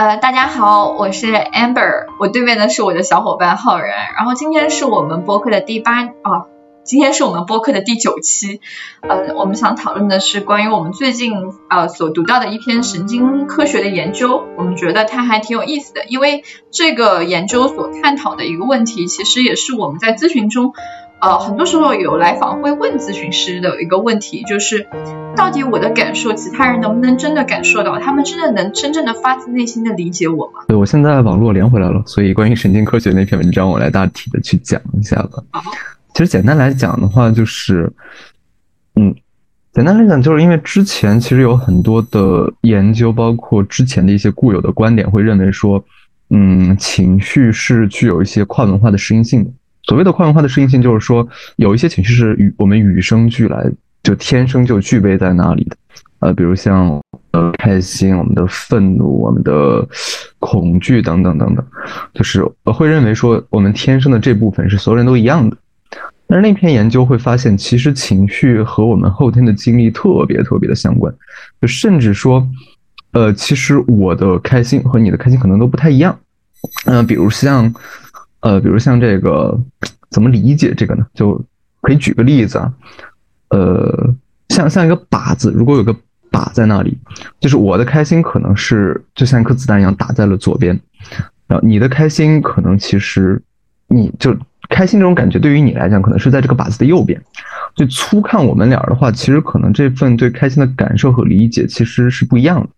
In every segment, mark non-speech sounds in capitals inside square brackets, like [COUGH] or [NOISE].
呃，大家好，我是 Amber，我对面的是我的小伙伴浩然。然后今天是我们播客的第八啊，今天是我们播客的第九期。呃，我们想讨论的是关于我们最近呃所读到的一篇神经科学的研究。我们觉得它还挺有意思的，因为这个研究所探讨的一个问题，其实也是我们在咨询中。呃，很多时候有来访会问咨询师的一个问题，就是到底我的感受，其他人能不能真的感受到？他们真的能真正的发自内心的理解我吗？对，我现在网络连回来了，所以关于神经科学那篇文章，我来大体的去讲一下吧。其实简单来讲的话，就是，嗯，简单来讲，就是因为之前其实有很多的研究，包括之前的一些固有的观点，会认为说，嗯，情绪是具有一些跨文化的适应性的。所谓的跨文化的适应性，就是说有一些情绪是与我们与生俱来，就天生就具备在那里的。呃，比如像呃开心、我们的愤怒、我们的恐惧等等等等，就是会认为说我们天生的这部分是所有人都一样的。但是那篇研究会发现，其实情绪和我们后天的经历特别特别的相关，就甚至说，呃，其实我的开心和你的开心可能都不太一样。嗯，比如像。呃，比如像这个，怎么理解这个呢？就可以举个例子啊，呃，像像一个靶子，如果有个靶在那里，就是我的开心可能是就像一颗子弹一样打在了左边，然后你的开心可能其实你就开心这种感觉对于你来讲可能是在这个靶子的右边，就粗看我们俩的话，其实可能这份对开心的感受和理解其实是不一样的。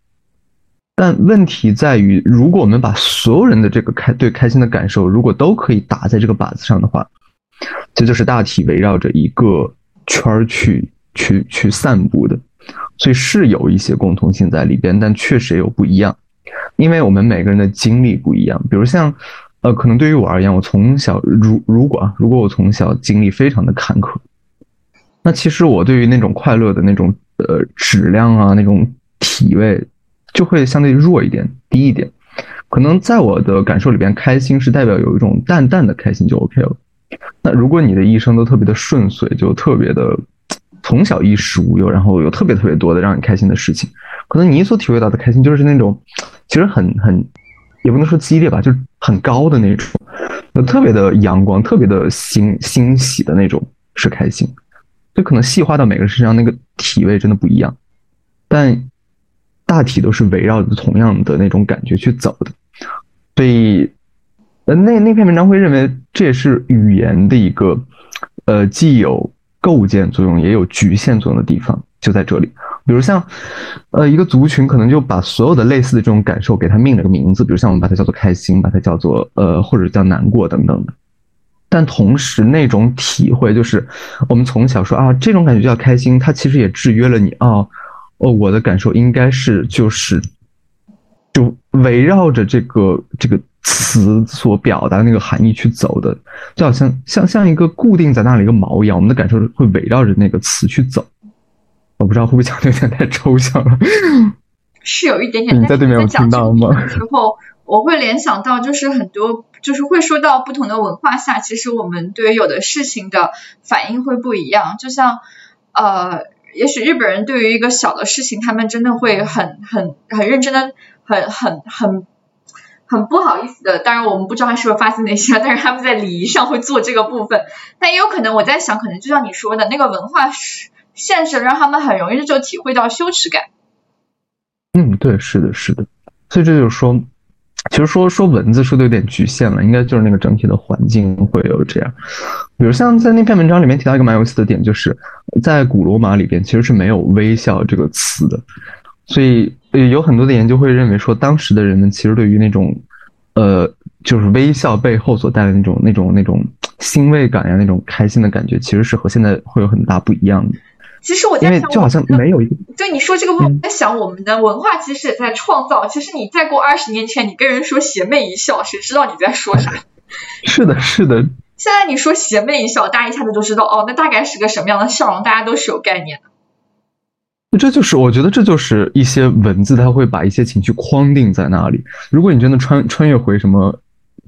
但问题在于，如果我们把所有人的这个开对开心的感受，如果都可以打在这个靶子上的话，这就是大体围绕着一个圈儿去去去散布的，所以是有一些共同性在里边，但确实也有不一样，因为我们每个人的经历不一样。比如像，呃，可能对于我而言，我从小如如果啊，如果我从小经历非常的坎坷，那其实我对于那种快乐的那种呃质量啊，那种体味。就会相对弱一点，低一点。可能在我的感受里边，开心是代表有一种淡淡的开心就 OK 了。那如果你的一生都特别的顺遂，就特别的从小衣食无忧，然后有特别特别多的让你开心的事情，可能你所体会到的开心就是那种其实很很也不能说激烈吧，就很高的那种，特别的阳光，特别的欣欣喜的那种是开心。就可能细化到每个人身上，那个体味真的不一样，但。大体都是围绕着同样的那种感觉去走的，所以，呃，那那篇文章会认为这也是语言的一个，呃，既有构建作用也有局限作用的地方，就在这里。比如像，呃，一个族群可能就把所有的类似的这种感受给它命了个名字，比如像我们把它叫做开心，把它叫做呃，或者叫难过等等的。但同时那种体会就是我们从小说啊，这种感觉叫开心，它其实也制约了你啊。哦，我的感受应该是就是，就围绕着这个这个词所表达那个含义去走的，就好像像像一个固定在那里一个锚一样，我们的感受会围绕着那个词去走。我不知道会不会讲的有点太抽象了，[LAUGHS] 是有一点点。你在对面有听到吗？时候我会联想到，就是很多就是会说到不同的文化下，其实我们对于有的事情的反应会不一样，就像呃。也许日本人对于一个小的事情，他们真的会很很很认真的，很很很很不好意思的。当然，我们不知道他是不是发自内心，但是他们在礼仪上会做这个部分。但也有可能，我在想，可能就像你说的那个文化现实，让他们很容易就体会到羞耻感。嗯，对，是的，是的。所以这就是说。其实说说文字说的有点局限了，应该就是那个整体的环境会有这样。比如像在那篇文章里面提到一个蛮有意思的点，就是在古罗马里边其实是没有微笑这个词的，所以有很多的研究会认为说，当时的人们其实对于那种呃就是微笑背后所带来那种那种那种欣慰感呀，那种开心的感觉，其实是和现在会有很大不一样的。其实我在想，就好像没有一个。对你说这个，我在想我们的文化其实也在创造。其实你再过二十年前，你跟人说邪魅一笑，谁知道你在说啥？[LAUGHS] 是的，是的。现在你说邪魅一笑，大家一下子就知道哦，那大概是个什么样的笑容，大家都是有概念的。这就是我觉得这就是一些文字，它会把一些情绪框定在那里。如果你真的穿穿越回什么？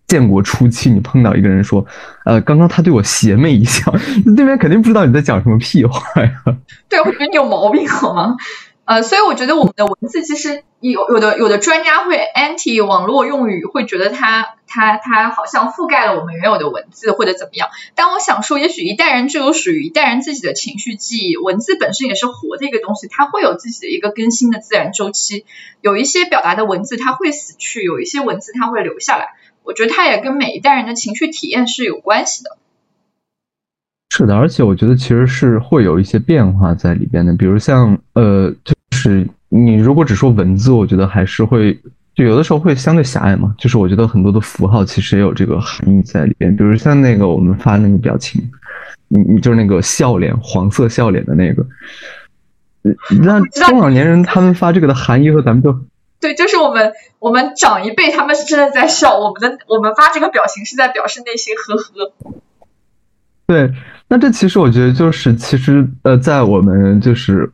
建国初期，你碰到一个人说：“呃，刚刚他对我邪魅一笑。”对面肯定不知道你在讲什么屁话呀。[LAUGHS] 对，我觉得你有毛病好吗？呃，所以我觉得我们的文字其实有有的有的专家会 anti 网络用语，会觉得它它它好像覆盖了我们原有的文字或者怎么样。但我想说，也许一代人就有属于一代人自己的情绪记忆，文字本身也是活的一个东西，它会有自己的一个更新的自然周期。有一些表达的文字它会死去，有一些文字它会留下来。我觉得它也跟每一代人的情绪体验是有关系的。是的，而且我觉得其实是会有一些变化在里边的，比如像呃，就是你如果只说文字，我觉得还是会就有的时候会相对狭隘嘛。就是我觉得很多的符号其实也有这个含义在里边，比如像那个我们发那个表情，你你就是那个笑脸，黄色笑脸的那个，那中老年人他们发这个的含义和咱们就对，就是我们我们长一辈他们是真的在笑，我们的我们发这个表情是在表示内心呵呵。对，那这其实我觉得就是，其实呃，在我们就是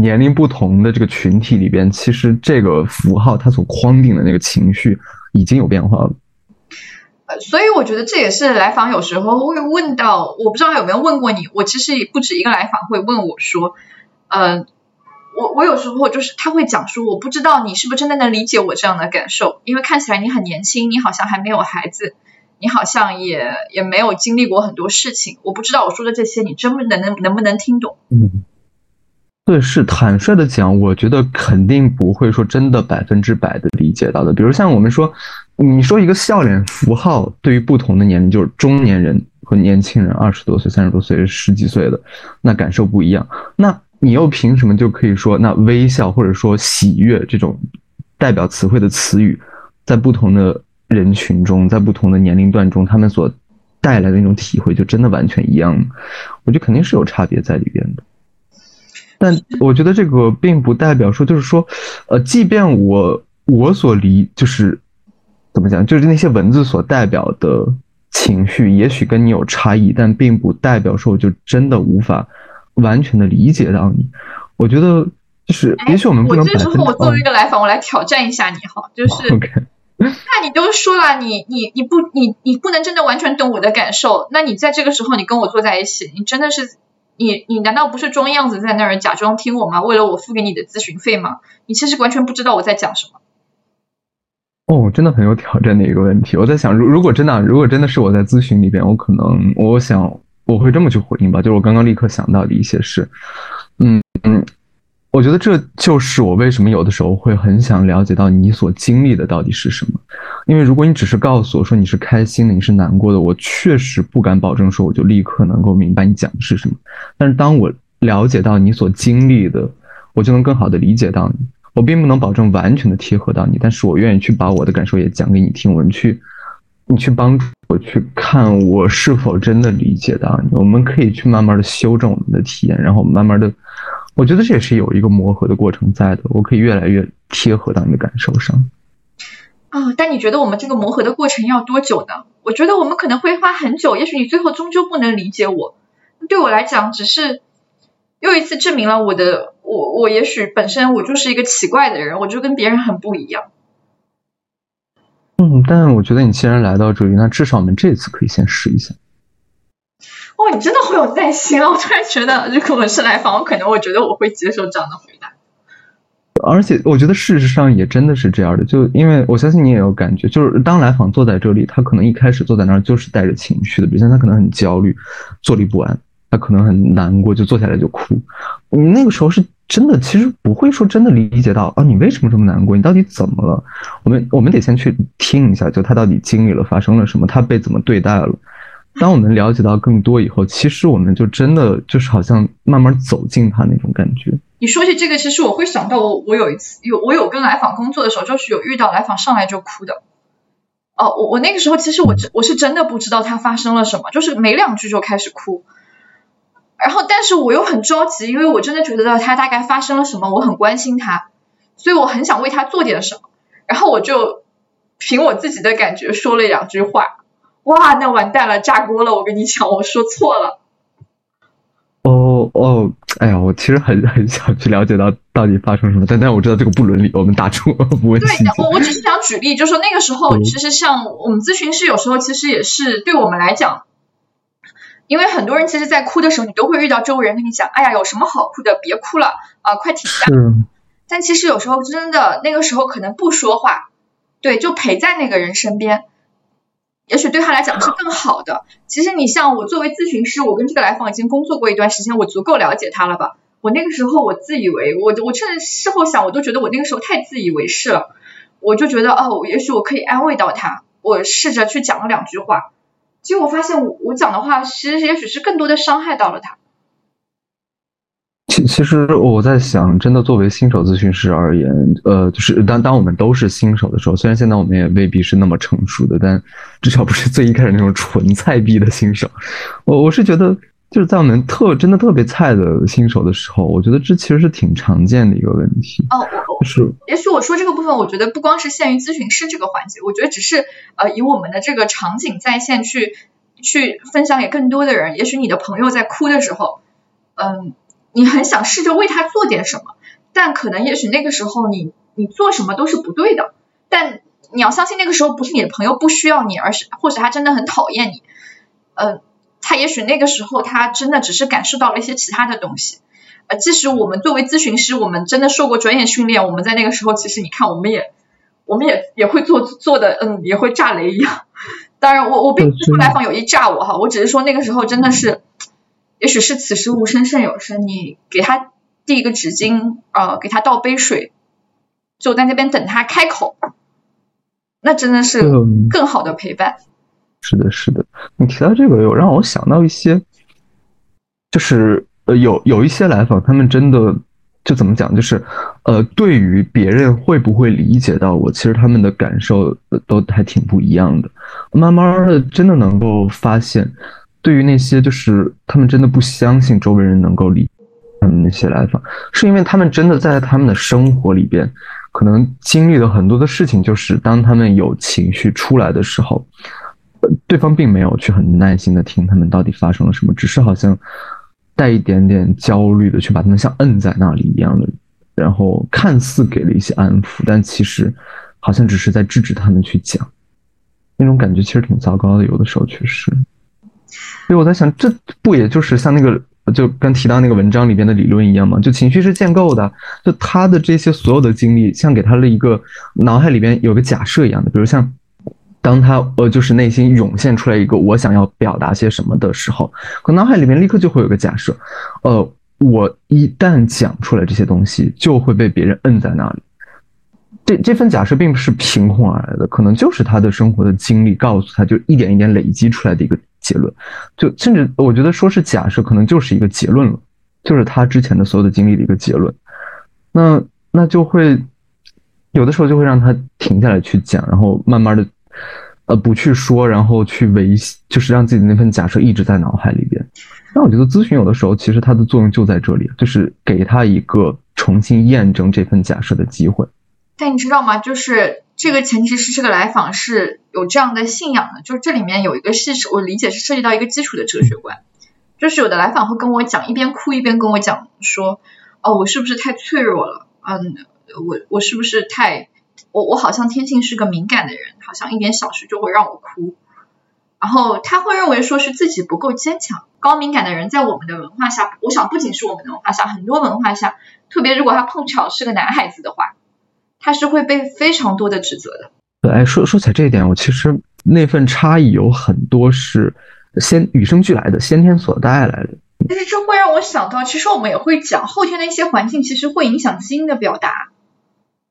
年龄不同的这个群体里边，其实这个符号它所框定的那个情绪已经有变化了。呃，所以我觉得这也是来访有时候会问到，我不知道有没有问过你，我其实也不止一个来访会问我说，呃，我我有时候就是他会讲说，我不知道你是不是真的能理解我这样的感受，因为看起来你很年轻，你好像还没有孩子。你好像也也没有经历过很多事情，我不知道我说的这些你真不能能能不能听懂？嗯，对，是坦率的讲，我觉得肯定不会说真的百分之百的理解到的。比如像我们说，你说一个笑脸符号，对于不同的年龄，就是中年人和年轻人，二十多岁、三十多岁、十几岁的，那感受不一样。那你又凭什么就可以说，那微笑或者说喜悦这种代表词汇的词语，在不同的？人群中，在不同的年龄段中，他们所带来的那种体会，就真的完全一样吗？我觉得肯定是有差别在里边的。但我觉得这个并不代表说，就是说，呃，即便我我所理，就是怎么讲，就是那些文字所代表的情绪，也许跟你有差异，但并不代表说我就真的无法完全的理解到你。我觉得就是，也许我们不能。我这时候我作为一个来访，我来挑战一下你哈，就是。[LAUGHS] 那你都说了，你你你不你你不能真的完全懂我的感受。那你在这个时候，你跟我坐在一起，你真的是你你难道不是装样子在那儿假装听我吗？为了我付给你的咨询费吗？你其实完全不知道我在讲什么。哦，真的很有挑战的一个问题。我在想，如如果真的如果真的是我在咨询里边，我可能我想我会这么去回应吧，就是我刚刚立刻想到的一些事，嗯嗯。我觉得这就是我为什么有的时候会很想了解到你所经历的到底是什么，因为如果你只是告诉我说你是开心的，你是难过的，我确实不敢保证说我就立刻能够明白你讲的是什么。但是当我了解到你所经历的，我就能更好的理解到你。我并不能保证完全的贴合到你，但是我愿意去把我的感受也讲给你听，我们去，你去帮助我去看我是否真的理解到你。我们可以去慢慢的修正我们的体验，然后慢慢的。我觉得这也是有一个磨合的过程在的，我可以越来越贴合到你的感受上。啊，但你觉得我们这个磨合的过程要多久呢？我觉得我们可能会花很久，也许你最后终究不能理解我。对我来讲，只是又一次证明了我的我我也许本身我就是一个奇怪的人，我就跟别人很不一样。嗯，但我觉得你既然来到这里，那至少我们这次可以先试一下。哇，你真的好有耐心啊！我突然觉得，如果我是来访，我可能我觉得我会接受这样的回答。而且，我觉得事实上也真的是这样的，就因为我相信你也有感觉，就是当来访坐在这里，他可能一开始坐在那儿就是带着情绪的，比如像他可能很焦虑、坐立不安，他可能很难过，就坐下来就哭。你那个时候是真的，其实不会说真的理解到啊，你为什么这么难过？你到底怎么了？我们我们得先去听一下，就他到底经历了发生了什么，他被怎么对待了。当我们了解到更多以后，其实我们就真的就是好像慢慢走进他那种感觉。你说起这个，其实我会想到我我有一次有我有跟来访工作的时候，就是有遇到来访上来就哭的。哦，我我那个时候其实我我是真的不知道他发生了什么，就是没两句就开始哭。然后，但是我又很着急，因为我真的觉得到他大概发生了什么，我很关心他，所以我很想为他做点什么。然后我就凭我自己的感觉说了两句话。哇，那完蛋了，炸锅了！我跟你讲，我说错了。哦哦，哎呀，我其实很很想去了解到到底发生什么，但但我知道这个不伦理，我们打住，不问对，我我只是想举例，就说那个时候，其实像我们咨询师有时候其实也是对我们来讲，因为很多人其实，在哭的时候，你都会遇到周围人跟你讲：“哎呀，有什么好哭的？别哭了啊，快停下。”但其实有时候真的，那个时候可能不说话，对，就陪在那个人身边，也许对他来讲是更好的。其实你像我作为咨询师，我跟这个来访已经工作过一段时间，我足够了解他了吧？我那个时候我自以为，我我趁事后想，我都觉得我那个时候太自以为是了。我就觉得哦，也许我可以安慰到他，我试着去讲了两句话。其实我发现，我我讲的话，其实也许是更多的伤害到了他。其其实我在想，真的作为新手咨询师而言，呃，就是当当我们都是新手的时候，虽然现在我们也未必是那么成熟的，但至少不是最一开始那种纯菜逼的新手。我我是觉得。就是在我们特真的特别菜的新手的时候，我觉得这其实是挺常见的一个问题。哦，我是，也许我说这个部分，我觉得不光是限于咨询师这个环节，我觉得只是呃以我们的这个场景在线去去分享给更多的人。也许你的朋友在哭的时候，嗯，你很想试着为他做点什么，但可能也许那个时候你你做什么都是不对的。但你要相信那个时候不是你的朋友不需要你，而是或许他真的很讨厌你，嗯。他也许那个时候，他真的只是感受到了一些其他的东西。呃，即使我们作为咨询师，我们真的受过专业训练，我们在那个时候，其实你看，我们也，我们也也会做做的，嗯，也会炸雷一样。当然，我我并不是说来访有意炸我哈，我只是说那个时候真的是，也许是此时无声胜有声，你给他递一个纸巾，呃，给他倒杯水，就在那边等他开口，那真的是更好的陪伴。是的，是的，你提到这个，有让我想到一些，就是呃，有有一些来访，他们真的就怎么讲，就是呃，对于别人会不会理解到我，其实他们的感受都还挺不一样的。慢慢的，真的能够发现，对于那些就是他们真的不相信周围人能够理他们那些来访，是因为他们真的在他们的生活里边，可能经历了很多的事情，就是当他们有情绪出来的时候。对方并没有去很耐心的听他们到底发生了什么，只是好像带一点点焦虑的去把他们像摁在那里一样的，然后看似给了一些安抚，但其实好像只是在制止他们去讲，那种感觉其实挺糟糕的，有的时候确实。所以我在想，这不也就是像那个就跟提到那个文章里边的理论一样吗？就情绪是建构的，就他的这些所有的经历，像给他了一个脑海里边有个假设一样的，比如像。当他呃，就是内心涌现出来一个我想要表达些什么的时候，可脑海里面立刻就会有个假设，呃，我一旦讲出来这些东西，就会被别人摁在那里。这这份假设并不是凭空而来的，可能就是他的生活的经历告诉他，就一点一点累积出来的一个结论。就甚至我觉得说是假设，可能就是一个结论了，就是他之前的所有的经历的一个结论。那那就会有的时候就会让他停下来去讲，然后慢慢的。呃，不去说，然后去维，就是让自己的那份假设一直在脑海里边。那我觉得咨询有的时候其实它的作用就在这里，就是给他一个重新验证这份假设的机会。但你知道吗？就是这个前提是这个来访是有这样的信仰的，就是这里面有一个是我理解是涉及到一个基础的哲学观，就是有的来访会跟我讲，一边哭一边跟我讲说，哦，我是不是太脆弱了？嗯，我我是不是太？我我好像天性是个敏感的人，好像一点小事就会让我哭，然后他会认为说是自己不够坚强。高敏感的人在我们的文化下，我想不仅是我们的文化下，很多文化下，特别如果他碰巧是个男孩子的话，他是会被非常多的指责的。对，哎，说说起来这一点，我其实那份差异有很多是先与生俱来的，先天所带来的。但是这会让我想到，其实我们也会讲后天的一些环境，其实会影响基因的表达。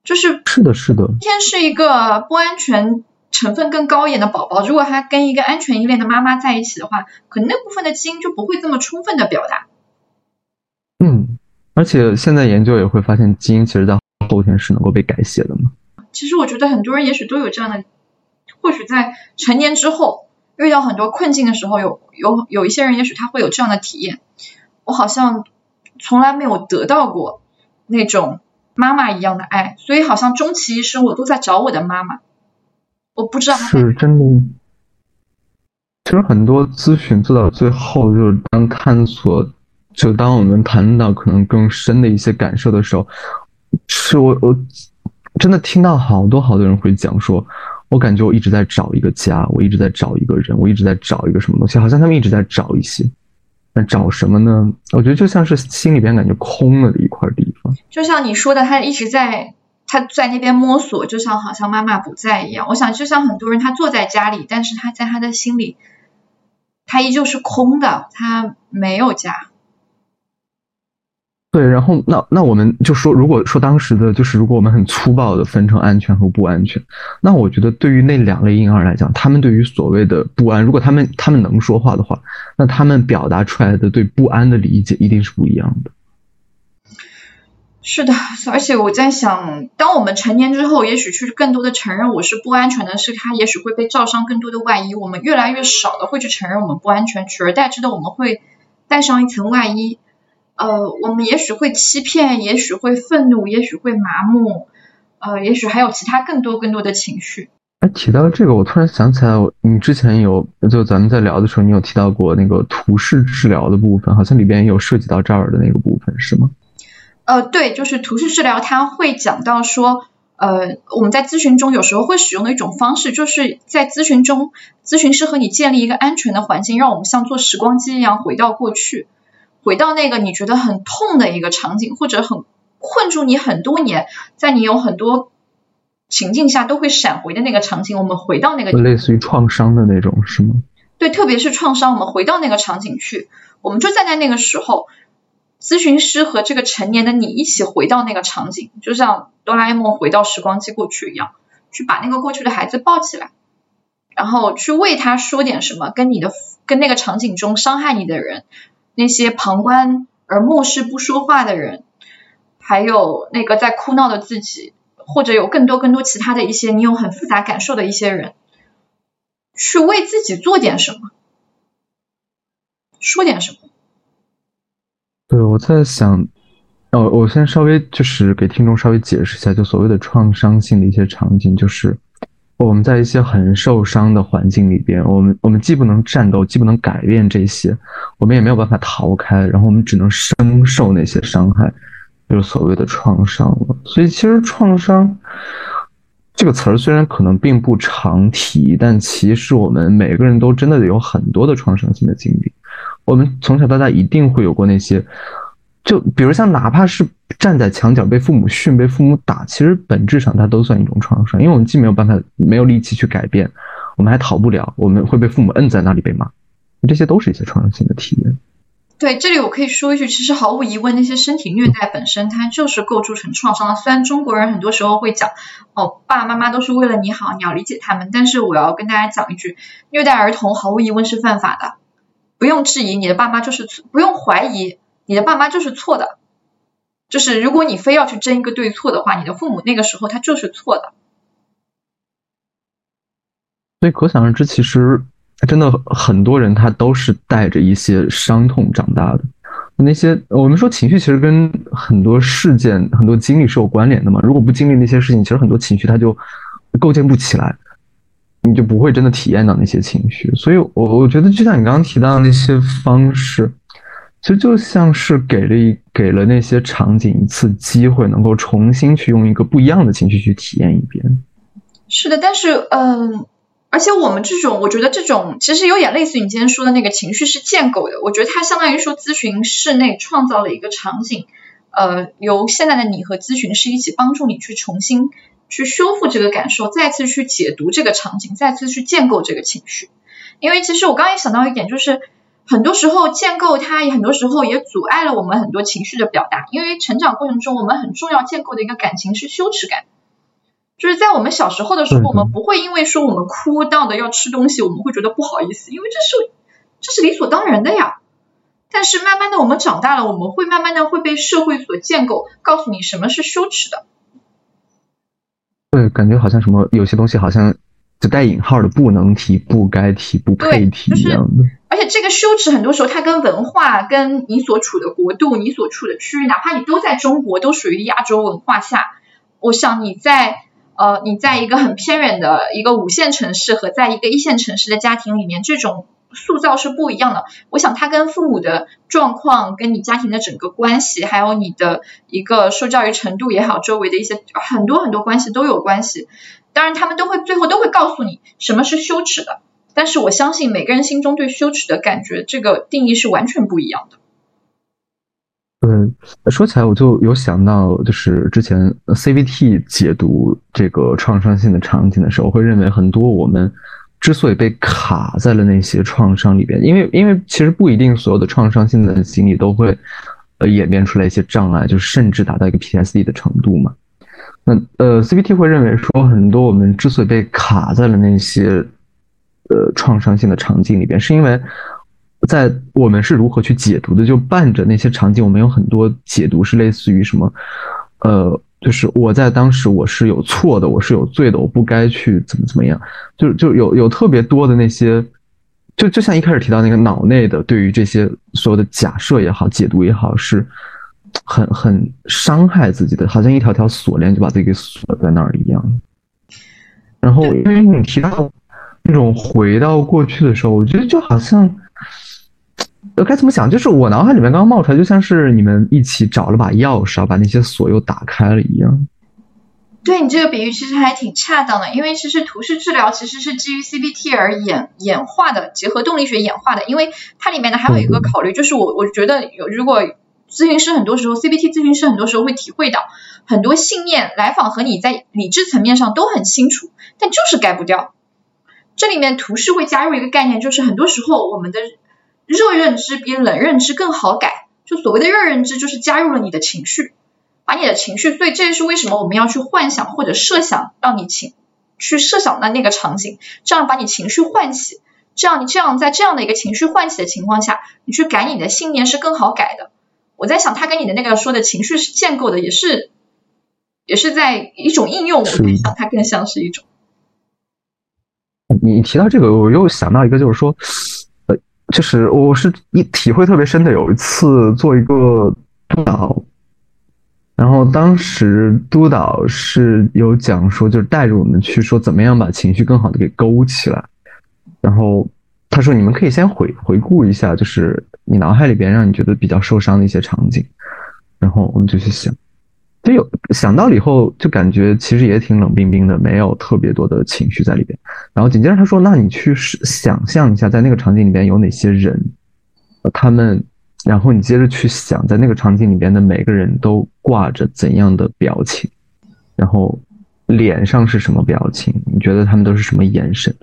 就是是的，是的。天是一个不安全成分更高一点的宝宝，如果他跟一个安全依恋的妈妈在一起的话，可能那部分的基因就不会这么充分的表达。嗯，而且现在研究也会发现，基因其实在后天是能够被改写的嘛。其实我觉得很多人也许都有这样的，或许在成年之后遇到很多困境的时候，有有有一些人也许他会有这样的体验。我好像从来没有得到过那种。妈妈一样的爱，所以好像终其一生我都在找我的妈妈。我不知道是真的。其实很多咨询做到最后，就是当探索，就当我们谈到可能更深的一些感受的时候，是我我真的听到好多好多人会讲说，我感觉我一直在找一个家，我一直在找一个人，我一直在找一个什么东西，好像他们一直在找一些。那找什么呢？我觉得就像是心里边感觉空了的一块地方。就像你说的，他一直在他在那边摸索，就像好像妈妈不在一样。我想，就像很多人，他坐在家里，但是他在他的心里，他依旧是空的，他没有家。对，然后那那我们就说，如果说当时的就是，如果我们很粗暴的分成安全和不安全，那我觉得对于那两类婴儿来讲，他们对于所谓的不安，如果他们他们能说话的话，那他们表达出来的对不安的理解一定是不一样的。是的，而且我在想，当我们成年之后，也许去更多的承认我是不安全的，是他也许会被罩上更多的外衣。我们越来越少的会去承认我们不安全，取而代之的我们会带上一层外衣。呃，我们也许会欺骗，也许会愤怒，也许会麻木，呃，也许还有其他更多更多的情绪。哎，提到这个，我突然想起来，你之前有就咱们在聊的时候，你有提到过那个图示治疗的部分，好像里边有涉及到这儿的那个部分，是吗？呃，对，就是图示治疗，它会讲到说，呃，我们在咨询中有时候会使用的一种方式，就是在咨询中，咨询师和你建立一个安全的环境，让我们像坐时光机一样回到过去。回到那个你觉得很痛的一个场景，或者很困住你很多年，在你有很多情境下都会闪回的那个场景，我们回到那个类似于创伤的那种，是吗？对，特别是创伤，我们回到那个场景去，我们就站在那个时候，咨询师和这个成年的你一起回到那个场景，就像哆啦 A 梦回到时光机过去一样，去把那个过去的孩子抱起来，然后去为他说点什么，跟你的跟那个场景中伤害你的人。那些旁观而漠视不说话的人，还有那个在哭闹的自己，或者有更多更多其他的一些你有很复杂感受的一些人，去为自己做点什么，说点什么。对，我在想，哦，我先稍微就是给听众稍微解释一下，就所谓的创伤性的一些场景，就是。我们在一些很受伤的环境里边，我们我们既不能战斗，既不能改变这些，我们也没有办法逃开，然后我们只能深受那些伤害，就是所谓的创伤了。所以，其实创伤这个词儿虽然可能并不常提，但其实我们每个人都真的有很多的创伤性的经历。我们从小到大一定会有过那些。就比如像哪怕是站在墙角被父母训、被父母打，其实本质上它都算一种创伤，因为我们既没有办法、没有力气去改变，我们还逃不了，我们会被父母摁在那里被骂，这些都是一些创伤性的体验。对，这里我可以说一句，其实毫无疑问，那些身体虐待本身它就是构筑成创伤的。虽然中国人很多时候会讲，哦，爸爸妈妈都是为了你好，你要理解他们，但是我要跟大家讲一句，虐待儿童毫无疑问是犯法的，不用质疑，你的爸妈就是不用怀疑。你的爸妈就是错的，就是如果你非要去争一个对错的话，你的父母那个时候他就是错的。所以可想而知，其实真的很多人他都是带着一些伤痛长大的。那些我们说情绪其实跟很多事件、很多经历是有关联的嘛。如果不经历那些事情，其实很多情绪它就构建不起来，你就不会真的体验到那些情绪。所以，我我觉得就像你刚刚提到的那些方式。其实就像是给了一给了那些场景一次机会，能够重新去用一个不一样的情绪去体验一遍。是的，但是嗯，而且我们这种，我觉得这种其实有点类似于你今天说的那个情绪是建构的。我觉得它相当于说咨询室内创造了一个场景，呃，由现在的你和咨询师一起帮助你去重新去修复这个感受，再次去解读这个场景，再次去建构这个情绪。因为其实我刚刚也想到一点，就是。很多时候建构它也很多时候也阻碍了我们很多情绪的表达，因为成长过程中我们很重要建构的一个感情是羞耻感，就是在我们小时候的时候，我们不会因为说我们哭闹的要吃东西，我们会觉得不好意思，因为这是这是理所当然的呀。但是慢慢的我们长大了，我们会慢慢的会被社会所建构，告诉你什么是羞耻的。对，感觉好像什么有些东西好像。就带引号的不能提、不该提、不配提一样的。而且这个羞耻很多时候它跟文化、跟你所处的国度、你所处的区域，哪怕你都在中国，都属于亚洲文化下。我想你在呃，你在一个很偏远的一个五线城市和在一个一线城市的家庭里面，这种塑造是不一样的。我想它跟父母的状况、跟你家庭的整个关系，还有你的一个受教育程度也好，周围的一些很多很多关系都有关系。当然，他们都会最后都会告诉你什么是羞耻的。但是我相信每个人心中对羞耻的感觉，这个定义是完全不一样的。对，说起来我就有想到，就是之前 CVT 解读这个创伤性的场景的时候，会认为很多我们之所以被卡在了那些创伤里边，因为因为其实不一定所有的创伤性的经历都会呃演变出来一些障碍，就是甚至达到一个 PTSD 的程度嘛。那呃，CVT 会认为说，很多我们之所以被卡在了那些呃创伤性的场景里边，是因为。在我们是如何去解读的？就伴着那些场景，我们有很多解读是类似于什么？呃，就是我在当时我是有错的，我是有罪的，我不该去怎么怎么样。就就有有特别多的那些，就就像一开始提到那个脑内的对于这些所有的假设也好，解读也好，是很很伤害自己的，好像一条条锁链就把自己给锁在那儿一样。然后因为你提到那种回到过去的时候，我觉得就好像。呃，该怎么想？就是我脑海里面刚刚冒出来，就像是你们一起找了把钥匙，把那些锁又打开了一样。对你这个比喻其实还挺恰当的，因为其实图式治疗其实是基于 CBT 而演演化的，结合动力学演化的。因为它里面呢还有一个考虑，就是我我觉得有如果咨询师很多时候 CBT 咨询师很多时候会体会到很多信念，来访和你在理智层面上都很清楚，但就是改不掉。这里面图示会加入一个概念，就是很多时候我们的。热认知比冷认知更好改，就所谓的热认知就是加入了你的情绪，把你的情绪，所以这也是为什么我们要去幻想或者设想，让你情去设想的那个场景，这样把你情绪唤起，这样你这样在这样的一个情绪唤起的情况下，你去改你的信念是更好改的。我在想，他跟你的那个说的情绪是建构的，也是也是在一种应用，我想它更像是一种。你提到这个，我又想到一个，就是说。呃就是我是一体会特别深的，有一次做一个督导，然后当时督导是有讲说，就是带着我们去说怎么样把情绪更好的给勾起来，然后他说你们可以先回回顾一下，就是你脑海里边让你觉得比较受伤的一些场景，然后我们就去想。就有想到了以后，就感觉其实也挺冷冰冰的，没有特别多的情绪在里边。然后紧接着他说：“那你去想象一下，在那个场景里边有哪些人，他们，然后你接着去想，在那个场景里边的每个人都挂着怎样的表情，然后脸上是什么表情？你觉得他们都是什么眼神？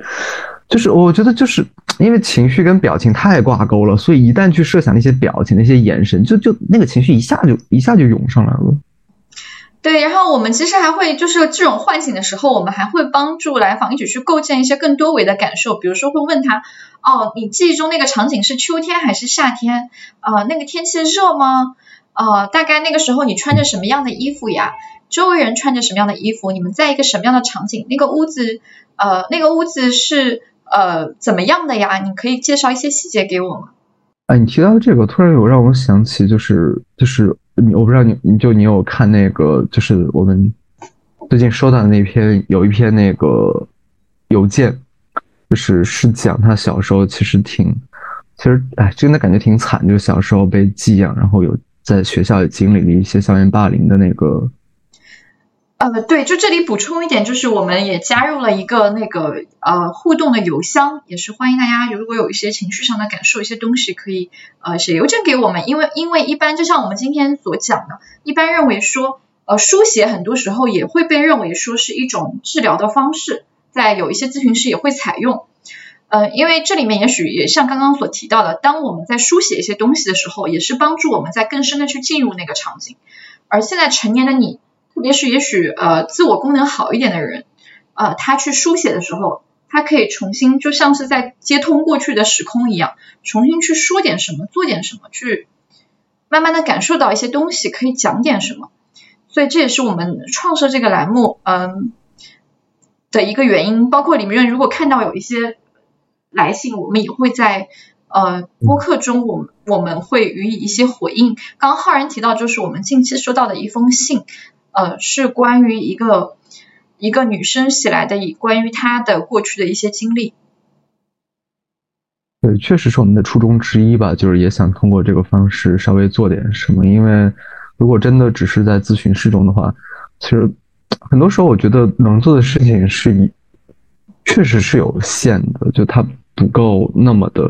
就是我觉得就是因为情绪跟表情太挂钩了，所以一旦去设想那些表情、那些眼神，就就那个情绪一下就一下就涌上来了。”对，然后我们其实还会就是这种唤醒的时候，我们还会帮助来访一起去构建一些更多维的感受，比如说会问他，哦，你记忆中那个场景是秋天还是夏天？呃，那个天气热吗？呃，大概那个时候你穿着什么样的衣服呀？周围人穿着什么样的衣服？你们在一个什么样的场景？那个屋子，呃，那个屋子是呃怎么样的呀？你可以介绍一些细节给我吗？哎，你提到这个，突然有让我想起，就是就是。你我不知道你你就你有看那个就是我们最近收到的那篇有一篇那个邮件，就是是讲他小时候其实挺其实哎真的感觉挺惨，就小时候被寄养，然后有在学校也经历了一些校园霸凌的那个。呃，对，就这里补充一点，就是我们也加入了一个那个呃互动的邮箱，也是欢迎大家如果有一些情绪上的感受，一些东西可以呃写邮件给我们，因为因为一般就像我们今天所讲的，一般认为说呃书写很多时候也会被认为说是一种治疗的方式，在有一些咨询师也会采用，呃，因为这里面也许也像刚刚所提到的，当我们在书写一些东西的时候，也是帮助我们在更深的去进入那个场景，而现在成年的你。特别是也许呃自我功能好一点的人，呃他去书写的时候，他可以重新就像是在接通过去的时空一样，重新去说点什么，做点什么，去慢慢的感受到一些东西，可以讲点什么。所以这也是我们创设这个栏目嗯的一个原因。包括里面如果看到有一些来信，我们也会在呃播客中，我们我们会予以一些回应。刚刚浩然提到，就是我们近期收到的一封信。呃，是关于一个一个女生写来的，以关于她的过去的一些经历。对，确实是我们的初衷之一吧，就是也想通过这个方式稍微做点什么。因为如果真的只是在咨询室中的话，其实很多时候我觉得能做的事情是以，确实是有限的，就他不够那么的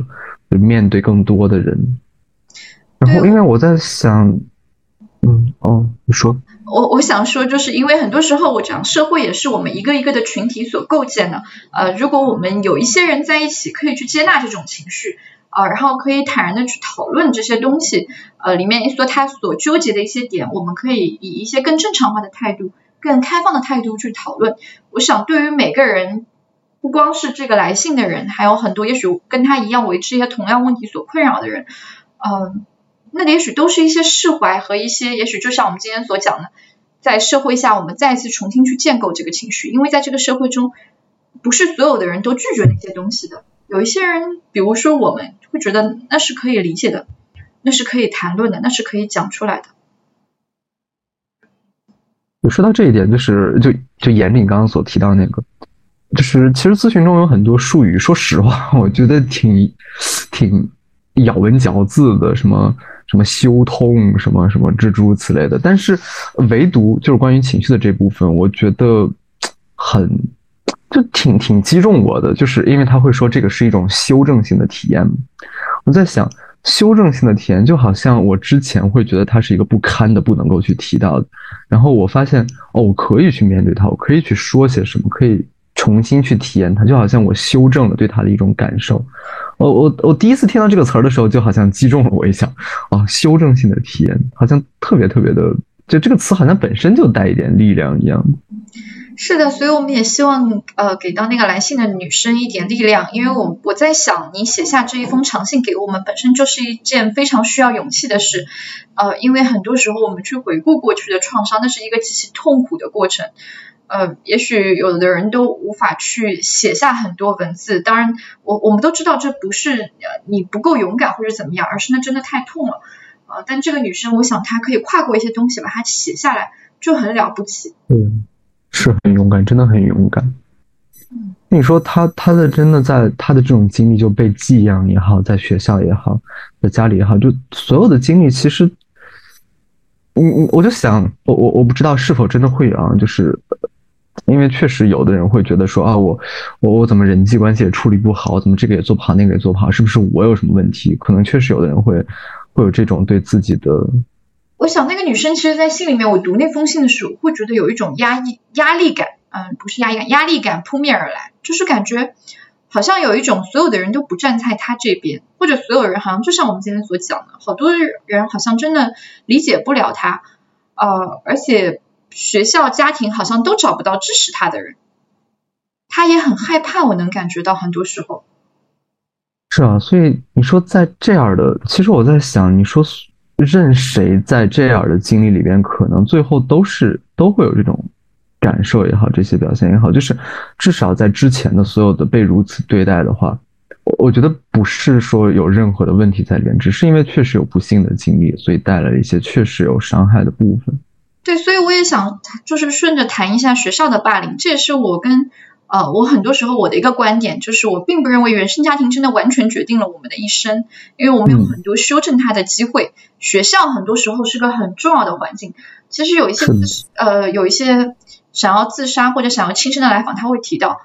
面对更多的人。然后，因为我在想，嗯，哦，你说。我我想说，就是因为很多时候，我讲社会也是我们一个一个的群体所构建的。呃，如果我们有一些人在一起，可以去接纳这种情绪，啊，然后可以坦然的去讨论这些东西，呃，里面说他所纠结的一些点，我们可以以一些更正常化的态度、更开放的态度去讨论。我想，对于每个人，不光是这个来信的人，还有很多也许跟他一样为这些同样问题所困扰的人，嗯。那也许都是一些释怀和一些，也许就像我们今天所讲的，在社会下我们再一次重新去建构这个情绪，因为在这个社会中，不是所有的人都拒绝那些东西的。有一些人，比如说我们会觉得那是可以理解的，那是可以谈论的，那是可以讲出来的。我说到这一点，就是就就严你刚刚所提到那个，就是其实咨询中有很多术语，说实话，我觉得挺挺咬文嚼字的，什么。什么修通什么什么诸如此类的，但是唯独就是关于情绪的这部分，我觉得很就挺挺击中我的，就是因为他会说这个是一种修正性的体验。我在想，修正性的体验就好像我之前会觉得它是一个不堪的、不能够去提到的，然后我发现哦，我可以去面对它，我可以去说些什么，可以重新去体验它，就好像我修正了对它的一种感受。我我我第一次听到这个词儿的时候，就好像击中了我一下。啊，[LAUGHS] 修正性的体验，好像特别特别的，就这个词好像本身就带一点力量一样。是的，所以我们也希望呃给到那个来信的女生一点力量，因为我我在想，你写下这一封长信给我们，本身就是一件非常需要勇气的事。呃，因为很多时候我们去回顾过去的创伤，那是一个极其痛苦的过程。呃，也许有的人都无法去写下很多文字。当然，我我们都知道这不是呃你不够勇敢或者怎么样，而是那真的太痛了。呃，但这个女生，我想她可以跨过一些东西把它写下来，就很了不起。嗯，是很勇敢，真的很勇敢。嗯，你说她她的真的在她的这种经历就被寄养也好，在学校也好，在家里也好，就所有的经历其实，嗯嗯，我就想，我我我不知道是否真的会啊，就是。因为确实有的人会觉得说啊，我我我怎么人际关系也处理不好，怎么这个也做不好，那个也做不好，是不是我有什么问题？可能确实有的人会会有这种对自己的。我想那个女生其实，在信里面，我读那封信的时候，会觉得有一种压抑压力感，嗯，不是压抑感，压力感扑面而来，就是感觉好像有一种所有的人都不站在他这边，或者所有人好像就像我们今天所讲的，好多人好像真的理解不了他，呃，而且。学校、家庭好像都找不到支持他的人，他也很害怕。我能感觉到很多时候。是啊，所以你说在这样的，其实我在想，你说任谁在这样的经历里边，可能最后都是都会有这种感受也好，这些表现也好，就是至少在之前的所有的被如此对待的话，我我觉得不是说有任何的问题在里面，只是因为确实有不幸的经历，所以带来了一些确实有伤害的部分。对，所以我也想就是顺着谈一下学校的霸凌，这也是我跟呃我很多时候我的一个观点，就是我并不认为原生家庭真的完全决定了我们的一生，因为我们有很多修正它的机会。学校很多时候是个很重要的环境。其实有一些呃有一些想要自杀或者想要轻生的来访，他会提到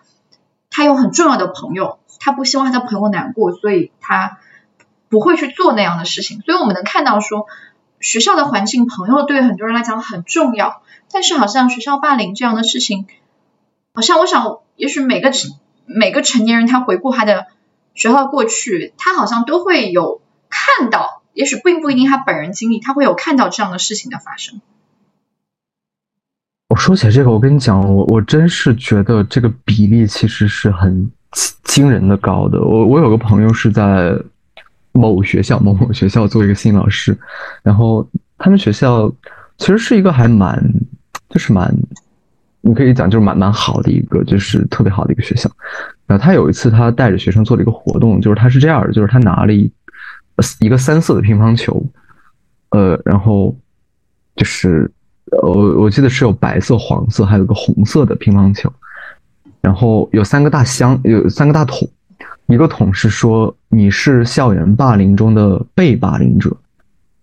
他有很重要的朋友，他不希望他的朋友难过，所以他不会去做那样的事情。所以我们能看到说。学校的环境，朋友对很多人来讲很重要，但是好像学校霸凌这样的事情，好像我想，也许每个成每个成年人他回顾他的学校过去，他好像都会有看到，也许并不一定他本人经历，他会有看到这样的事情的发生。我说起这个，我跟你讲，我我真是觉得这个比例其实是很惊人的高的。我我有个朋友是在。某学校，某某学校做一个新老师，然后他们学校其实是一个还蛮，就是蛮，你可以讲就是蛮蛮好的一个，就是特别好的一个学校。然后他有一次他带着学生做了一个活动，就是他是这样的，就是他拿了一一个三色的乒乓球，呃，然后就是我我记得是有白色、黄色，还有一个红色的乒乓球，然后有三个大箱，有三个大桶。一个桶是说你是校园霸凌中的被霸凌者，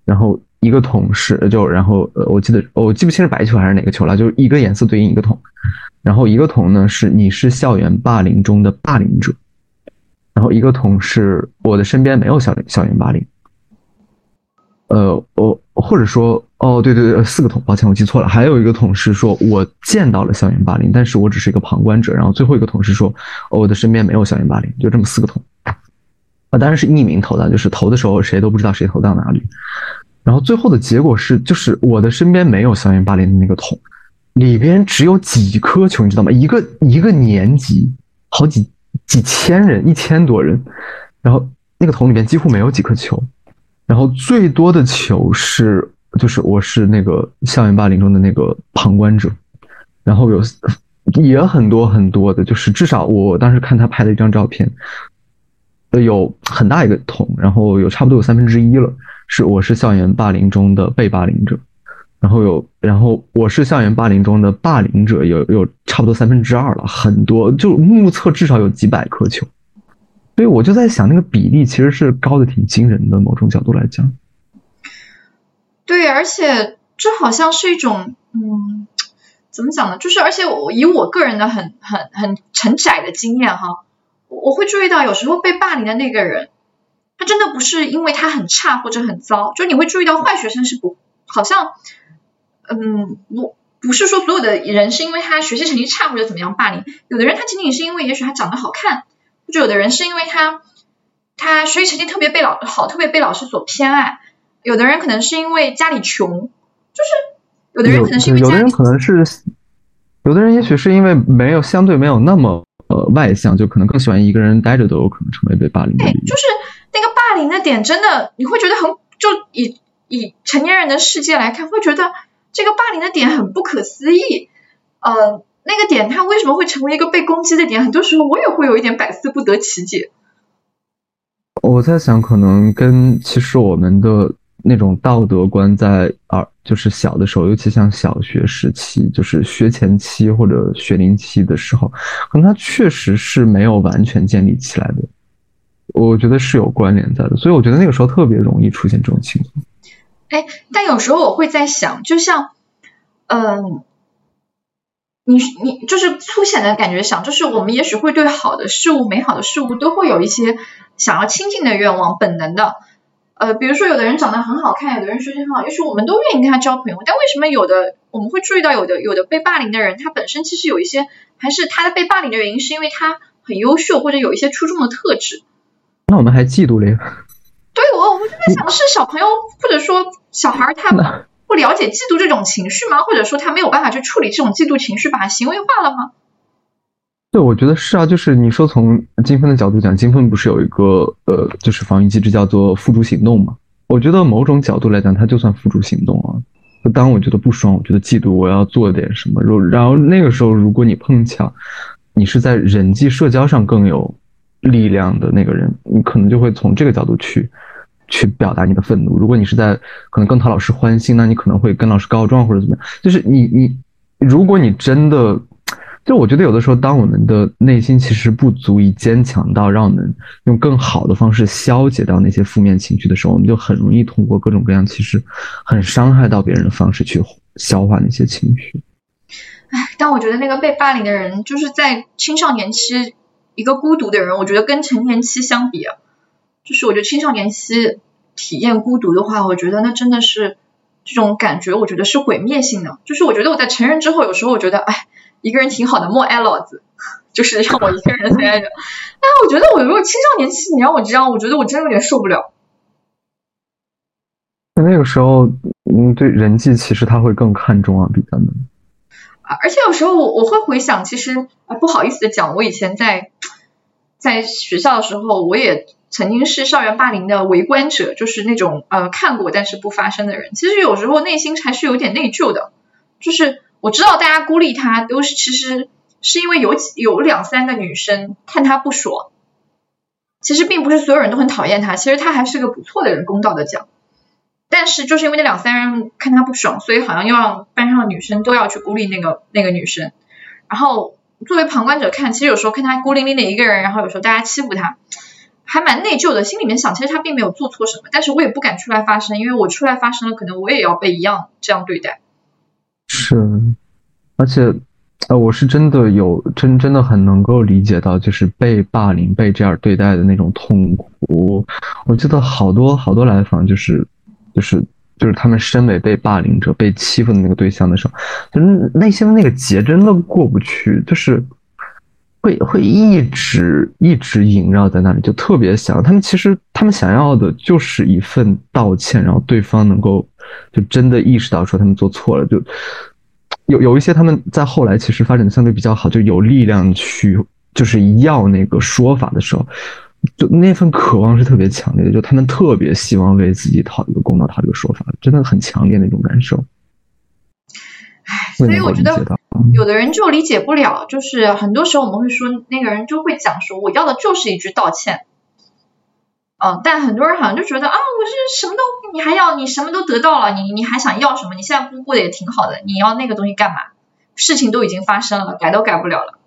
然后一个桶是就然后呃我记得我记不清是白球还是哪个球了，就是一个颜色对应一个桶，然后一个桶呢是你是校园霸凌中的霸凌者，然后一个桶是我的身边没有校校园霸凌，呃我或者说哦对对对四个桶，抱歉我记错了，还有一个桶是说我见到了校园霸凌，但是我只是一个旁观者，然后最后一个桶是说我的身边没有校园霸凌，就这么四个桶。啊，当然是匿名投的，就是投的时候谁都不知道谁投到哪里。然后最后的结果是，就是我的身边没有校园霸凌的那个桶，里边只有几颗球，你知道吗？一个一个年级，好几几千人，一千多人，然后那个桶里边几乎没有几颗球，然后最多的球是，就是我是那个校园霸凌中的那个旁观者，然后有也很多很多的，就是至少我当时看他拍的一张照片。有很大一个桶，然后有差不多有三分之一了，是我是校园霸凌中的被霸凌者，然后有，然后我是校园霸凌中的霸凌者，有有差不多三分之二了，很多，就目测至少有几百颗球，所以我就在想，那个比例其实是高的挺惊人的，某种角度来讲。对，而且这好像是一种，嗯，怎么讲呢？就是而且我以我个人的很很很很窄的经验哈。我会注意到，有时候被霸凌的那个人，他真的不是因为他很差或者很糟，就你会注意到坏学生是不，好像，嗯，不不是说所有的人是因为他学习成绩差或者怎么样霸凌，有的人他仅仅是因为也许他长得好看，或者有的人是因为他他学习成绩特别被老好，特别被老师所偏爱，有的人可能是因为家里穷，就是有的人可能是因为有的人可能是，有的人也许是因为没有相对没有那么。呃，外向就可能更喜欢一个人待着，都有可能成为被霸凌的。对，就是那个霸凌的点，真的你会觉得很，就以以成年人的世界来看，会觉得这个霸凌的点很不可思议。呃，那个点它为什么会成为一个被攻击的点？很多时候我也会有一点百思不得其解。我在想，可能跟其实我们的。那种道德观在啊，就是小的时候，尤其像小学时期，就是学前期或者学龄期的时候，可能它确实是没有完全建立起来的。我觉得是有关联在的，所以我觉得那个时候特别容易出现这种情况。哎，但有时候我会在想，就像，嗯，你你就是粗浅的感觉想，就是我们也许会对好的事物、美好的事物都会有一些想要亲近的愿望，本能的。呃，比如说有的人长得很好看，有的人学习很好，也许我们都愿意跟他交朋友。但为什么有的我们会注意到有的有的被霸凌的人，他本身其实有一些，还是他的被霸凌的原因是因为他很优秀或者有一些出众的特质。那我们还嫉妒嘞？对，我我就在想，是小朋友或者说小孩他不了解嫉妒这种情绪吗？或者说他没有办法去处理这种嫉妒情绪，把它行为化了吗？对，我觉得是啊，就是你说从金分的角度讲，金分不是有一个呃，就是防御机制叫做付诸行动嘛？我觉得某种角度来讲，他就算付诸行动啊。当我觉得不爽，我觉得嫉妒，我要做点什么。如然后那个时候，如果你碰巧你是在人际社交上更有力量的那个人，你可能就会从这个角度去去表达你的愤怒。如果你是在可能更讨老师欢心，那你可能会跟老师告状或者怎么样。就是你你，如果你真的。就我觉得有的时候，当我们的内心其实不足以坚强到让我们用更好的方式消解掉那些负面情绪的时候，我们就很容易通过各种各样其实很伤害到别人的方式去消化那些情绪。唉，但我觉得那个被霸凌的人，就是在青少年期一个孤独的人，我觉得跟成年期相比，就是我觉得青少年期体验孤独的话，我觉得那真的是这种感觉，我觉得是毁灭性的。就是我觉得我在成人之后，有时候我觉得，哎。一个人挺好的，莫爱老子，[LAUGHS] 就是让我一个人待着。哎，我觉得我如果青少年期，你让我这样，我觉得我真有点受不了。那个时候，嗯，对人际其实他会更看重啊，比咱们。啊，而且有时候我我会回想，其实啊，不好意思的讲，我以前在在学校的时候，我也曾经是校园霸凌的围观者，就是那种呃看过但是不发声的人。其实有时候内心还是有点内疚的，就是。我知道大家孤立他都是其实是因为有有两三个女生看他不爽，其实并不是所有人都很讨厌他，其实他还是个不错的人。公道的讲，但是就是因为那两三人看他不爽，所以好像又让班上的女生都要去孤立那个那个女生。然后作为旁观者看，其实有时候看他孤零零的一个人，然后有时候大家欺负他，还蛮内疚的，心里面想，其实他并没有做错什么，但是我也不敢出来发声，因为我出来发声了，可能我也要被一样这样对待。是，而且，呃，我是真的有真真的很能够理解到，就是被霸凌、被这样对待的那种痛苦。我记得好多好多来访，就是就是就是他们身为被霸凌者、被欺负的那个对象的时候，就是内心的那个结真的过不去，就是。会会一直一直萦绕在那里，就特别想他们。其实他们想要的就是一份道歉，然后对方能够就真的意识到说他们做错了。就有有一些他们在后来其实发展的相对比较好，就有力量去就是要那个说法的时候，就那份渴望是特别强烈的。就他们特别希望为自己讨一个公道，讨一个说法，真的很强烈那种感受。唉，所以我觉得有的人就理解不了，就是很多时候我们会说那个人就会讲说，我要的就是一句道歉，嗯，但很多人好像就觉得啊，我是什么都你还要，你什么都得到了，你你还想要什么？你现在不过得也挺好的，你要那个东西干嘛？事情都已经发生了，改都改不了了。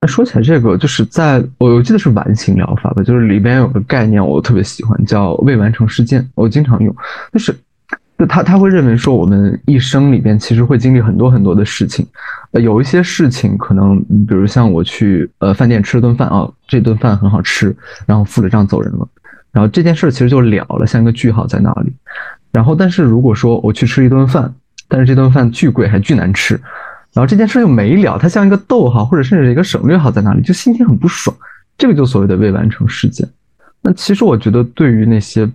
那说起来这个，就是在我我记得是完形疗法吧，就是里边有个概念我特别喜欢，叫未完成事件，我经常用，就是。他他会认为说，我们一生里边其实会经历很多很多的事情，呃，有一些事情可能，比如像我去呃饭店吃了顿饭啊，这顿饭很好吃，然后付了账走人了，然后这件事其实就了了，像一个句号在那里。然后，但是如果说我去吃一顿饭，但是这顿饭巨贵还巨难吃，然后这件事就没了，它像一个逗号或者甚至一个省略号在那里，就心情很不爽，这个就所谓的未完成事件。那其实我觉得对于那些。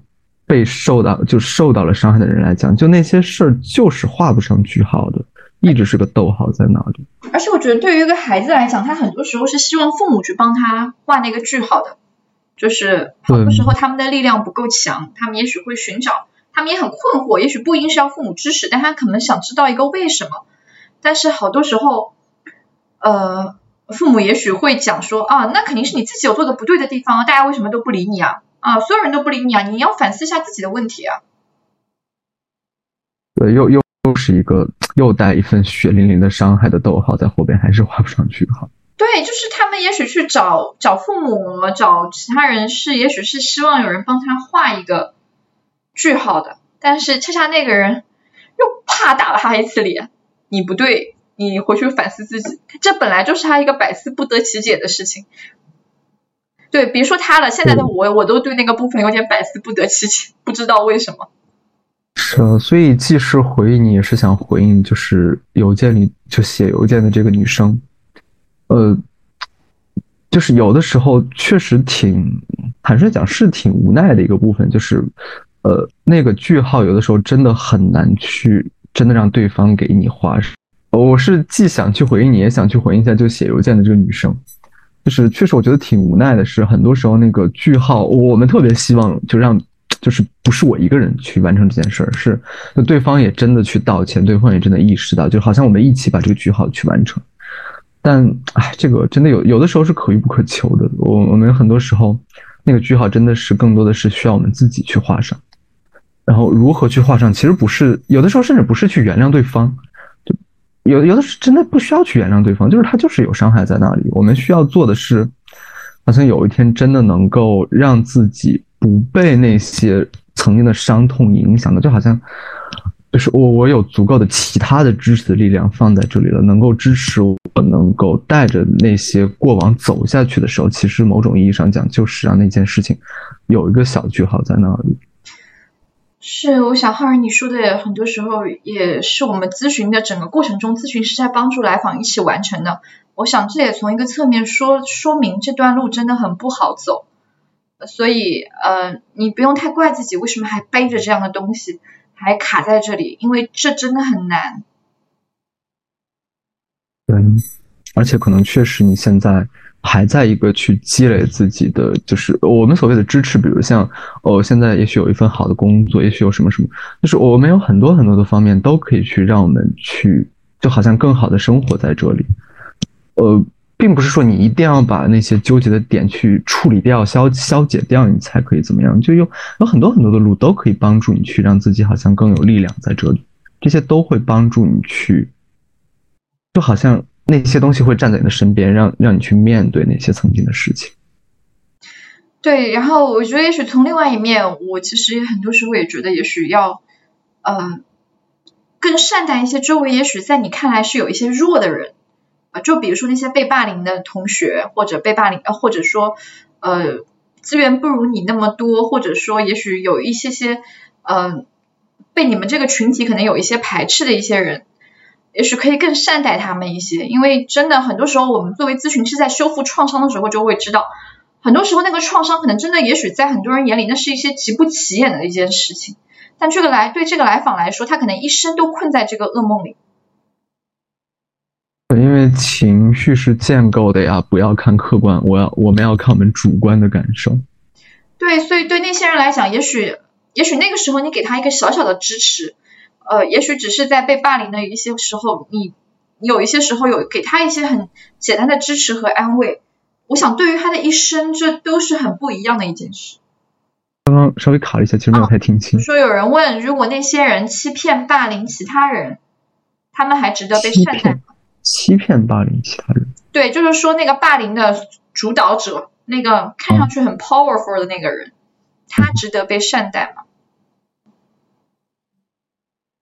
被受到就受到了伤害的人来讲，就那些事儿就是画不上句号的，一直是个逗号在那里。而且我觉得对于一个孩子来讲，他很多时候是希望父母去帮他画那个句号的，就是很多时候他们的力量不够强，他们也许会寻找，他们也很困惑，也许不一定是要父母支持，但他可能想知道一个为什么。但是好多时候，呃，父母也许会讲说啊，那肯定是你自己有做的不对的地方，大家为什么都不理你啊？啊，所有人都不理你啊！你要反思一下自己的问题啊。对，又又又是一个又带一份血淋淋的伤害的逗号在后边，还是画不上句号。对，就是他们也许去找找父母，找其他人是，也许是希望有人帮他画一个句号的，但是恰恰那个人又怕打了他一次脸，你不对，你回去反思自己，这本来就是他一个百思不得其解的事情。对，别说他了，现在的我，我都对那个部分有点百思不得其解，不知道为什么。是啊，所以既是回应你，也是想回应，就是邮件里就写邮件的这个女生，呃，就是有的时候确实挺，坦率讲是挺无奈的一个部分，就是呃，那个句号有的时候真的很难去真的让对方给你画。我是既想去回应你，也想去回应一下就写邮件的这个女生。就是确实，我觉得挺无奈的。是很多时候那个句号，我们特别希望就让，就是不是我一个人去完成这件事儿，是对方也真的去道歉，对方也真的意识到，就好像我们一起把这个句号去完成。但哎，这个真的有有的时候是可遇不可求的。我我们很多时候那个句号真的是更多的是需要我们自己去画上。然后如何去画上，其实不是有的时候甚至不是去原谅对方。有有的是真的不需要去原谅对方，就是他就是有伤害在那里。我们需要做的是，好像有一天真的能够让自己不被那些曾经的伤痛影响的，就好像就是我我有足够的其他的支持的力量放在这里了，能够支持我，能够带着那些过往走下去的时候，其实某种意义上讲，就是让那件事情有一个小句号在那里。是，我想浩然你说的很多时候也是我们咨询的整个过程中，咨询师在帮助来访一起完成的。我想这也从一个侧面说说明这段路真的很不好走，所以呃，你不用太怪自己为什么还背着这样的东西，还卡在这里，因为这真的很难。对，而且可能确实你现在。还在一个去积累自己的，就是我们所谓的支持，比如像哦，现在也许有一份好的工作，也许有什么什么，就是我们有很多很多的方面都可以去让我们去，就好像更好的生活在这里。呃，并不是说你一定要把那些纠结的点去处理掉、消消解掉，你才可以怎么样？就有有很多很多的路都可以帮助你去让自己好像更有力量在这里，这些都会帮助你去，就好像。那些东西会站在你的身边，让让你去面对那些曾经的事情。对，然后我觉得也许从另外一面，我其实很多时候也觉得，也许要呃更善待一些周围，也许在你看来是有一些弱的人啊，就比如说那些被霸凌的同学，或者被霸凌，呃，或者说呃资源不如你那么多，或者说也许有一些些呃被你们这个群体可能有一些排斥的一些人，也许可以更善待他们一些，因为真的很多时候我们作为咨询师在修复创伤的时候就会知道。很多时候，那个创伤可能真的，也许在很多人眼里，那是一些极不起眼的一件事情。但这个来对这个来访来说，他可能一生都困在这个噩梦里。因为情绪是建构的呀，不要看客观，我要我们要看我们主观的感受。对，所以对那些人来讲，也许也许那个时候你给他一个小小的支持，呃，也许只是在被霸凌的一些时候，你有一些时候有给他一些很简单的支持和安慰。我想，对于他的一生，这都是很不一样的一件事。刚刚稍微卡了一下，其实没有太听清。说有人问，如果那些人欺骗、霸凌其他人，他们还值得被善待吗？欺骗、霸凌其他人？对，就是说那个霸凌的主导者，那个看上去很 powerful 的那个人，他值得被善待吗？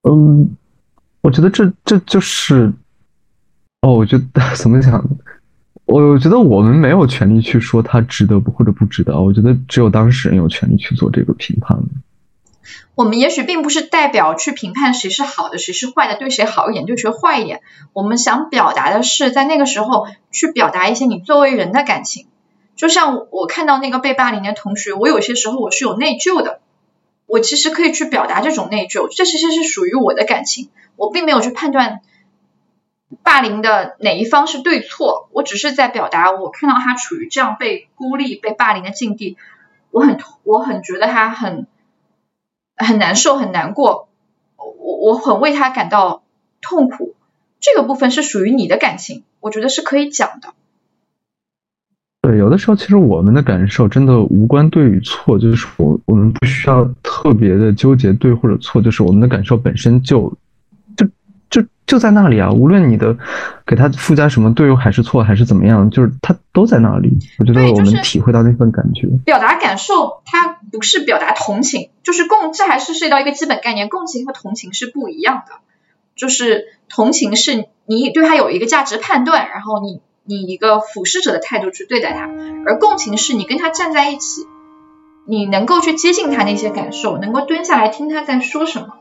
嗯，我觉得这这就是，哦，我觉得 [LAUGHS] 怎么讲？我觉得我们没有权利去说他值得不或者不值得，我觉得只有当事人有权利去做这个评判。我们也许并不是代表去评判谁是好的，谁是坏的，对谁好一点，对谁坏一点。我们想表达的是，在那个时候去表达一些你作为人的感情。就像我看到那个被霸凌的同学，我有些时候我是有内疚的，我其实可以去表达这种内疚，这其实是属于我的感情，我并没有去判断。霸凌的哪一方是对错？我只是在表达，我看到他处于这样被孤立、被霸凌的境地，我很我很觉得他很很难受、很难过，我我很为他感到痛苦。这个部分是属于你的感情，我觉得是可以讲的。对，有的时候其实我们的感受真的无关对与错，就是我我们不需要特别的纠结对或者错，就是我们的感受本身就。就就就在那里啊！无论你的给他附加什么对还是错还是怎么样，就是他都在那里。我觉得我们体会到那份感觉。表达感受，它不是表达同情，就是共。这还是涉及到一个基本概念，共情和同情是不一样的。就是同情是你对他有一个价值判断，然后你你一个俯视者的态度去对待他，而共情是你跟他站在一起，你能够去接近他那些感受，能够蹲下来听他在说什么。